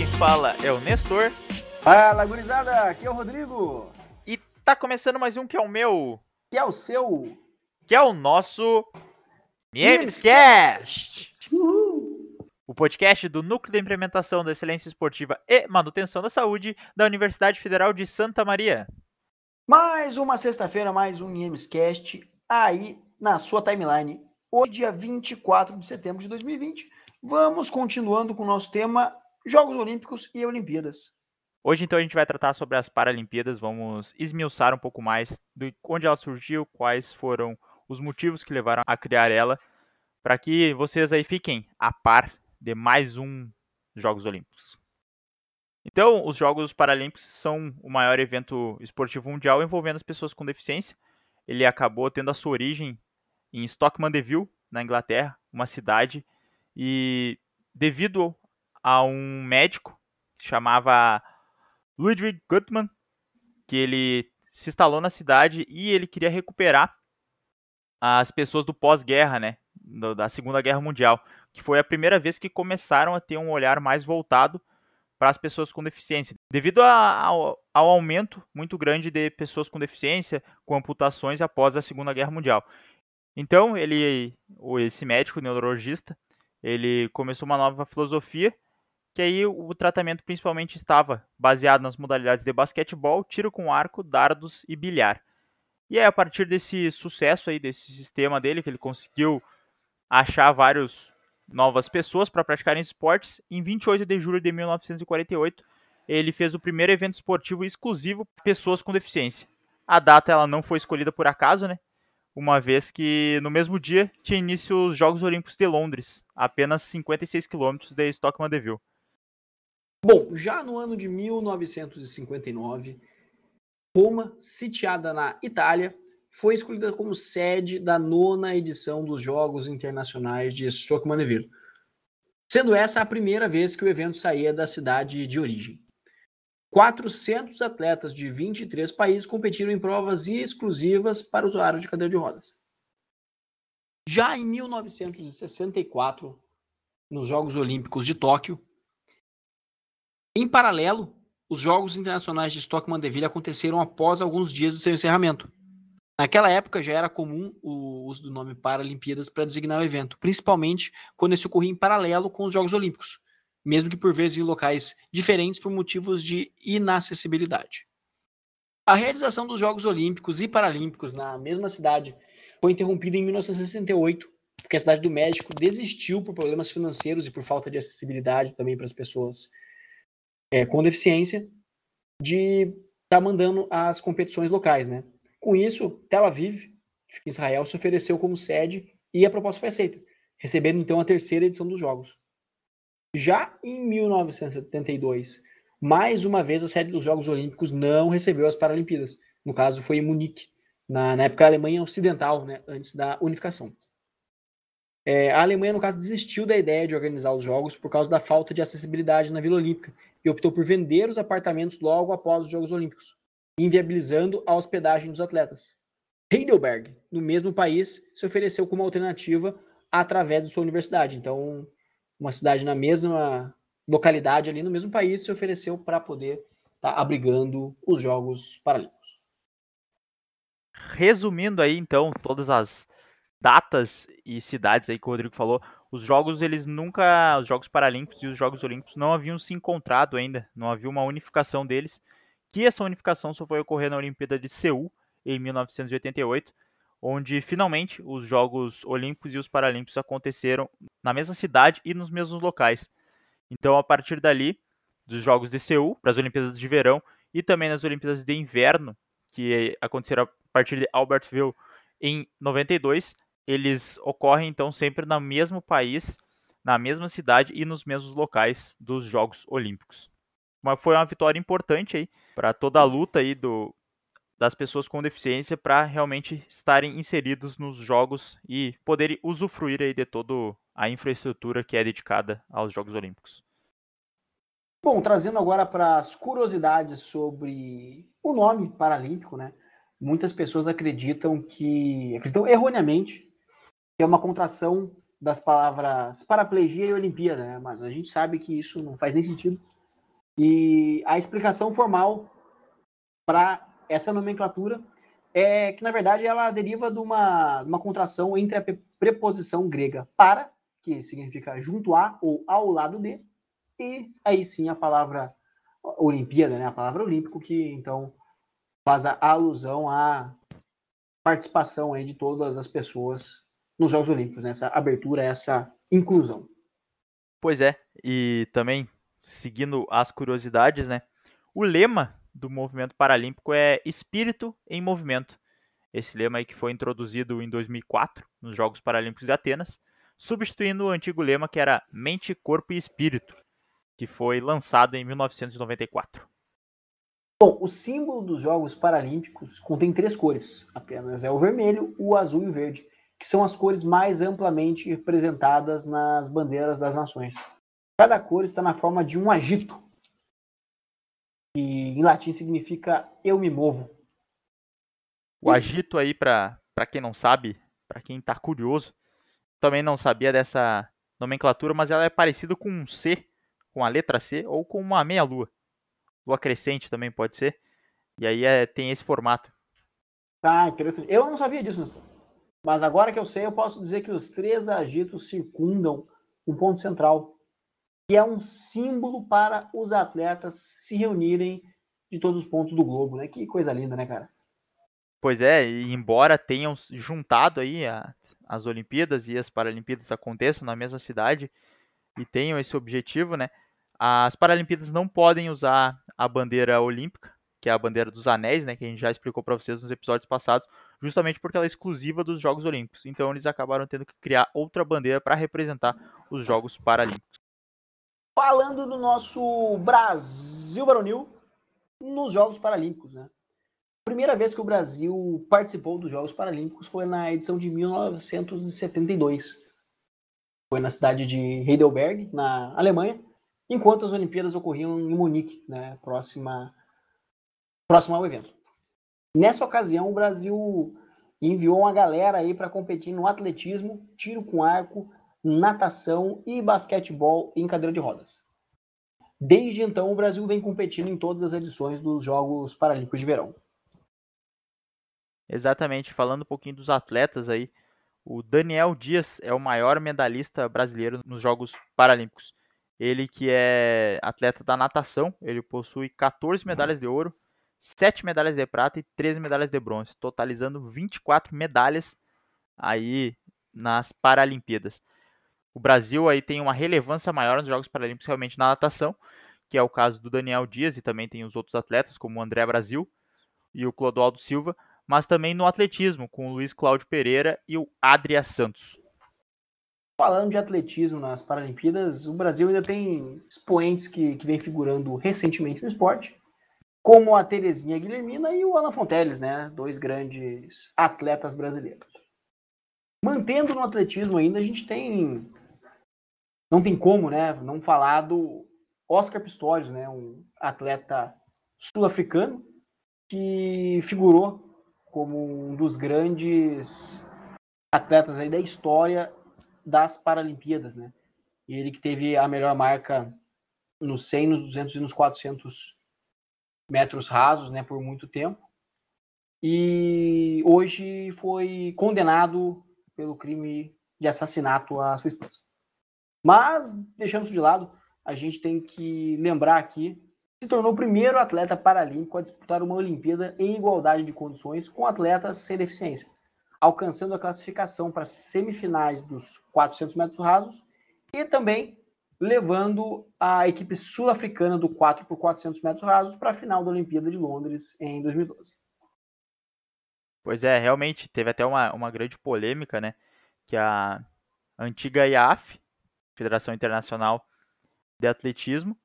quem fala é o Nestor. Fala, gurizada, aqui é o Rodrigo. E tá começando mais um que é o meu. Que é o seu. Que é o nosso. Memescast! O podcast do Núcleo de Implementação da Excelência Esportiva e Manutenção da Saúde da Universidade Federal de Santa Maria. Mais uma sexta-feira, mais um Memescast aí na sua timeline. Hoje, dia 24 de setembro de 2020, vamos continuando com o nosso tema Jogos Olímpicos e Olimpíadas. Hoje, então, a gente vai tratar sobre as Paralimpíadas, vamos esmiuçar um pouco mais de onde ela surgiu, quais foram os motivos que levaram a criar ela, para que vocês aí fiquem a par de mais um Jogos Olímpicos. Então, os Jogos Paralímpicos são o maior evento esportivo mundial envolvendo as pessoas com deficiência. Ele acabou tendo a sua origem em Stockmandeville, na Inglaterra, uma cidade, e devido a um médico que chamava Ludwig Gutmann, que ele se instalou na cidade e ele queria recuperar as pessoas do pós-guerra, né, da Segunda Guerra Mundial, que foi a primeira vez que começaram a ter um olhar mais voltado para as pessoas com deficiência, devido a, ao, ao, aumento muito grande de pessoas com deficiência, com amputações após a Segunda Guerra Mundial. Então, ele, esse médico neurologista, ele começou uma nova filosofia, que aí o tratamento principalmente estava baseado nas modalidades de basquetebol, tiro com arco, dardos e bilhar. E aí, a partir desse sucesso aí, desse sistema dele, que ele conseguiu achar vários novas pessoas para praticarem esportes, em 28 de julho de 1948, ele fez o primeiro evento esportivo exclusivo para pessoas com deficiência. A data ela não foi escolhida por acaso, né? uma vez que no mesmo dia tinha início os Jogos Olímpicos de Londres, apenas 56 quilômetros de Stockmandeville. Bom, já no ano de 1959, Roma, sitiada na Itália, foi escolhida como sede da nona edição dos Jogos Internacionais de Stockmandeville, sendo essa a primeira vez que o evento saía da cidade de origem. 400 atletas de 23 países competiram em provas exclusivas para usuários de cadeira de rodas. Já em 1964, nos Jogos Olímpicos de Tóquio, em paralelo, os Jogos Internacionais de Stockman Deville aconteceram após alguns dias de seu encerramento. Naquela época já era comum o uso do nome Paralimpíadas para designar o evento, principalmente quando esse ocorria em paralelo com os Jogos Olímpicos, mesmo que por vezes em locais diferentes por motivos de inacessibilidade. A realização dos Jogos Olímpicos e Paralímpicos na mesma cidade foi interrompida em 1968, porque a cidade do México desistiu por problemas financeiros e por falta de acessibilidade também para as pessoas é, com deficiência de estar tá mandando as competições locais, né? Com isso, Tel Aviv, em Israel, se ofereceu como sede e a proposta foi aceita, recebendo então a terceira edição dos Jogos. Já em 1972, mais uma vez a sede dos Jogos Olímpicos não recebeu as Paralimpíadas. No caso, foi em Munique, na, na época a Alemanha Ocidental, né, antes da unificação. É, a Alemanha, no caso, desistiu da ideia de organizar os Jogos por causa da falta de acessibilidade na Vila Olímpica e optou por vender os apartamentos logo após os Jogos Olímpicos, inviabilizando a hospedagem dos atletas. Heidelberg, no mesmo país, se ofereceu como alternativa através de sua universidade. Então, uma cidade na mesma localidade ali no mesmo país se ofereceu para poder estar tá abrigando os Jogos Paralímpicos. Resumindo aí então todas as datas e cidades aí que o Rodrigo falou, os jogos eles nunca, os Jogos Paralímpicos e os Jogos Olímpicos não haviam se encontrado ainda, não havia uma unificação deles, que essa unificação só foi ocorrer na Olimpíada de Seul em 1988 onde finalmente os Jogos Olímpicos e os Paralímpicos aconteceram na mesma cidade e nos mesmos locais. Então, a partir dali, dos Jogos de Seul para as Olimpíadas de Verão e também nas Olimpíadas de Inverno, que aconteceram a partir de Albertville em 92, eles ocorrem então sempre no mesmo país, na mesma cidade e nos mesmos locais dos Jogos Olímpicos. Mas foi uma vitória importante aí para toda a luta aí do, das pessoas com deficiência para realmente estarem inseridos nos jogos e poderem usufruir aí de toda a infraestrutura que é dedicada aos Jogos Olímpicos. Bom, trazendo agora para as curiosidades sobre o nome paralímpico, né? Muitas pessoas acreditam que, acreditam erroneamente, que é uma contração das palavras paraplegia e Olimpíada, né? Mas a gente sabe que isso não faz nem sentido. E a explicação formal para essa nomenclatura é que, na verdade, ela deriva de uma, uma contração entre a preposição grega para, que significa junto a ou ao lado de, e aí sim a palavra Olimpíada, né? a palavra olímpico, que então faz a alusão à participação aí de todas as pessoas nos Jogos Olímpicos, né? essa abertura, essa inclusão. Pois é, e também seguindo as curiosidades, né? O lema do movimento paralímpico é espírito em movimento. Esse lema aí que foi introduzido em 2004 nos Jogos Paralímpicos de Atenas, substituindo o antigo lema que era mente, corpo e espírito, que foi lançado em 1994. Bom, o símbolo dos Jogos Paralímpicos contém três cores apenas: é o vermelho, o azul e o verde, que são as cores mais amplamente representadas nas bandeiras das nações. Cada cor está na forma de um agito, que em latim significa eu me movo. O agito aí, para quem não sabe, para quem está curioso, também não sabia dessa nomenclatura, mas ela é parecida com um C, com a letra C, ou com uma meia-lua. Lua crescente também pode ser. E aí é, tem esse formato. Ah, interessante. Eu não sabia disso, Nestor. Mas agora que eu sei, eu posso dizer que os três agitos circundam um ponto central, que é um símbolo para os atletas se reunirem de todos os pontos do globo, né? Que coisa linda, né, cara? Pois é, e embora tenham juntado aí a, as Olimpíadas e as Paralimpíadas aconteçam na mesma cidade e tenham esse objetivo, né? As Paralimpíadas não podem usar a bandeira olímpica, que é a bandeira dos anéis, né, que a gente já explicou para vocês nos episódios passados, justamente porque ela é exclusiva dos Jogos Olímpicos. Então eles acabaram tendo que criar outra bandeira para representar os Jogos Paralímpicos falando do nosso Brasil varonil nos Jogos Paralímpicos, né? primeira vez que o Brasil participou dos Jogos Paralímpicos foi na edição de 1972. Foi na cidade de Heidelberg, na Alemanha, enquanto as Olimpíadas ocorriam em Munique, né, próxima, próxima ao evento. Nessa ocasião, o Brasil enviou uma galera aí para competir no atletismo, tiro com arco, natação e basquetebol em cadeira de rodas. Desde então, o Brasil vem competindo em todas as edições dos Jogos Paralímpicos de Verão. Exatamente, falando um pouquinho dos atletas aí, o Daniel Dias é o maior medalhista brasileiro nos Jogos Paralímpicos. Ele que é atleta da natação, ele possui 14 medalhas de ouro, 7 medalhas de prata e 13 medalhas de bronze, totalizando 24 medalhas aí nas Paralimpíadas. O Brasil aí tem uma relevância maior nos Jogos Paralímpicos realmente na natação, que é o caso do Daniel Dias e também tem os outros atletas, como o André Brasil e o Clodoaldo Silva, mas também no atletismo, com o Luiz Cláudio Pereira e o Adria Santos. Falando de atletismo nas Paralimpíadas, o Brasil ainda tem expoentes que, que vem figurando recentemente no esporte, como a Terezinha Guilhermina e o Alan Fonteles, né? Dois grandes atletas brasileiros. Mantendo no atletismo ainda, a gente tem não tem como, né, não falar do Oscar Pistorius, né, um atleta sul-africano que figurou como um dos grandes atletas aí da história das Paralimpíadas, né? E ele que teve a melhor marca nos 100, nos 200 e nos 400 metros rasos, né, por muito tempo. E hoje foi condenado pelo crime de assassinato à sua esposa. Mas, deixando isso de lado, a gente tem que lembrar aqui se tornou o primeiro atleta paralímpico a disputar uma Olimpíada em igualdade de condições com atletas sem deficiência, alcançando a classificação para semifinais dos 400 metros rasos e também levando a equipe sul-africana do 4 por 400 metros rasos para a final da Olimpíada de Londres em 2012. Pois é, realmente teve até uma, uma grande polêmica, né? Que a antiga IAF, Federação Internacional de Atletismo,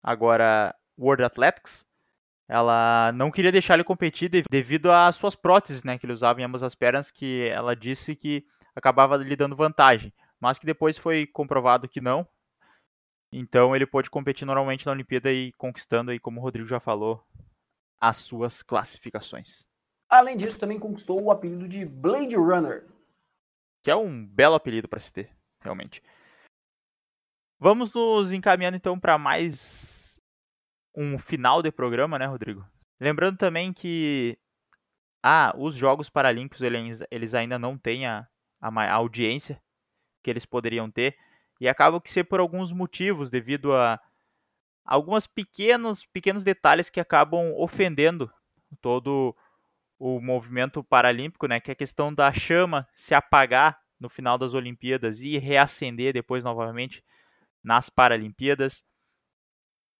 agora World Athletics, ela não queria deixar ele competir devido às suas próteses, né, que ele usava em ambas as pernas, que ela disse que acabava lhe dando vantagem, mas que depois foi comprovado que não. Então ele pôde competir normalmente na Olimpíada e conquistando aí, como o Rodrigo já falou, as suas classificações. Além disso, também conquistou o apelido de Blade Runner, que é um belo apelido para se ter, realmente. Vamos nos encaminhando então para mais um final de programa, né, Rodrigo? Lembrando também que ah, os Jogos Paralímpicos eles, ainda não têm a, a, a, audiência que eles poderiam ter e acaba que ser por alguns motivos, devido a alguns pequenos, pequenos detalhes que acabam ofendendo todo o movimento paralímpico, né, que é a questão da chama se apagar no final das Olimpíadas e reacender depois novamente nas Paralimpíadas.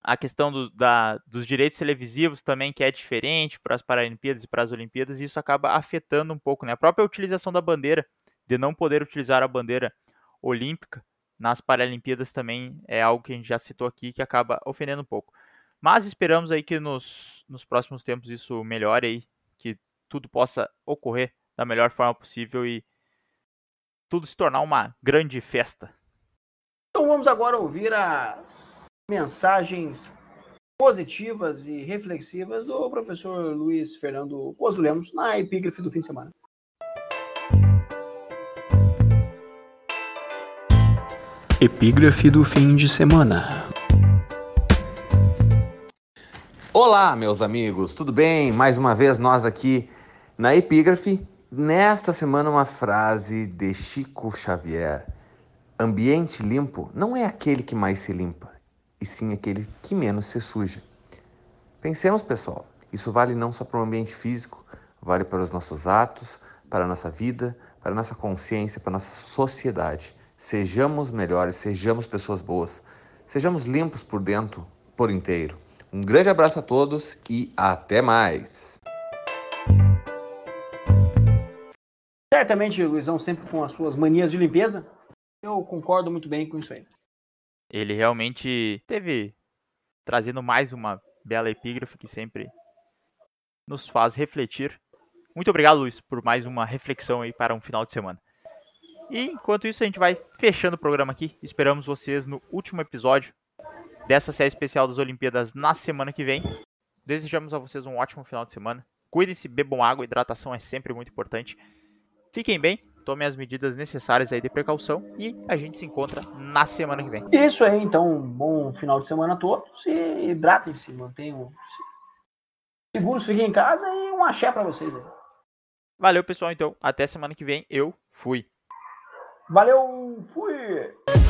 A questão do, da, dos direitos televisivos também, que é diferente para as Paralimpíadas e para as Olimpíadas, e isso acaba afetando um pouco. Né? A própria utilização da bandeira, de não poder utilizar a bandeira olímpica nas Paralimpíadas também é algo que a gente já citou aqui, que acaba ofendendo um pouco. Mas esperamos aí que nos, nos próximos tempos isso melhore aí, que tudo possa ocorrer da melhor forma possível e tudo se tornar uma grande festa. Então vamos agora ouvir as mensagens positivas e reflexivas do professor Luiz Fernando Pozo Lemos na epígrafe do fim de semana. Epígrafe do fim de semana. Olá, meus amigos, tudo bem? Mais uma vez nós aqui na Epígrafe. Nesta semana, uma frase de Chico Xavier: Ambiente limpo não é aquele que mais se limpa, e sim aquele que menos se suja. Pensemos, pessoal, isso vale não só para o ambiente físico, vale para os nossos atos, para a nossa vida, para a nossa consciência, para a nossa sociedade. Sejamos melhores, sejamos pessoas boas, sejamos limpos por dentro, por inteiro. Um grande abraço a todos e até mais! Certamente, Luizão, sempre com as suas manias de limpeza, eu concordo muito bem com isso aí. Ele realmente teve trazendo mais uma bela epígrafe que sempre nos faz refletir. Muito obrigado, Luiz, por mais uma reflexão aí para um final de semana. E enquanto isso, a gente vai fechando o programa aqui. Esperamos vocês no último episódio dessa série especial das Olimpíadas na semana que vem. Desejamos a vocês um ótimo final de semana. Cuidem-se, bebam água, hidratação é sempre muito importante. Fiquem bem, tomem as medidas necessárias aí de precaução e a gente se encontra na semana que vem. Isso aí, então, um bom final de semana a todos e hidratem-se, mantenham seguros, fiquem em casa e um axé para vocês aí. Valeu, pessoal, então. Até semana que vem. Eu fui. Valeu, fui!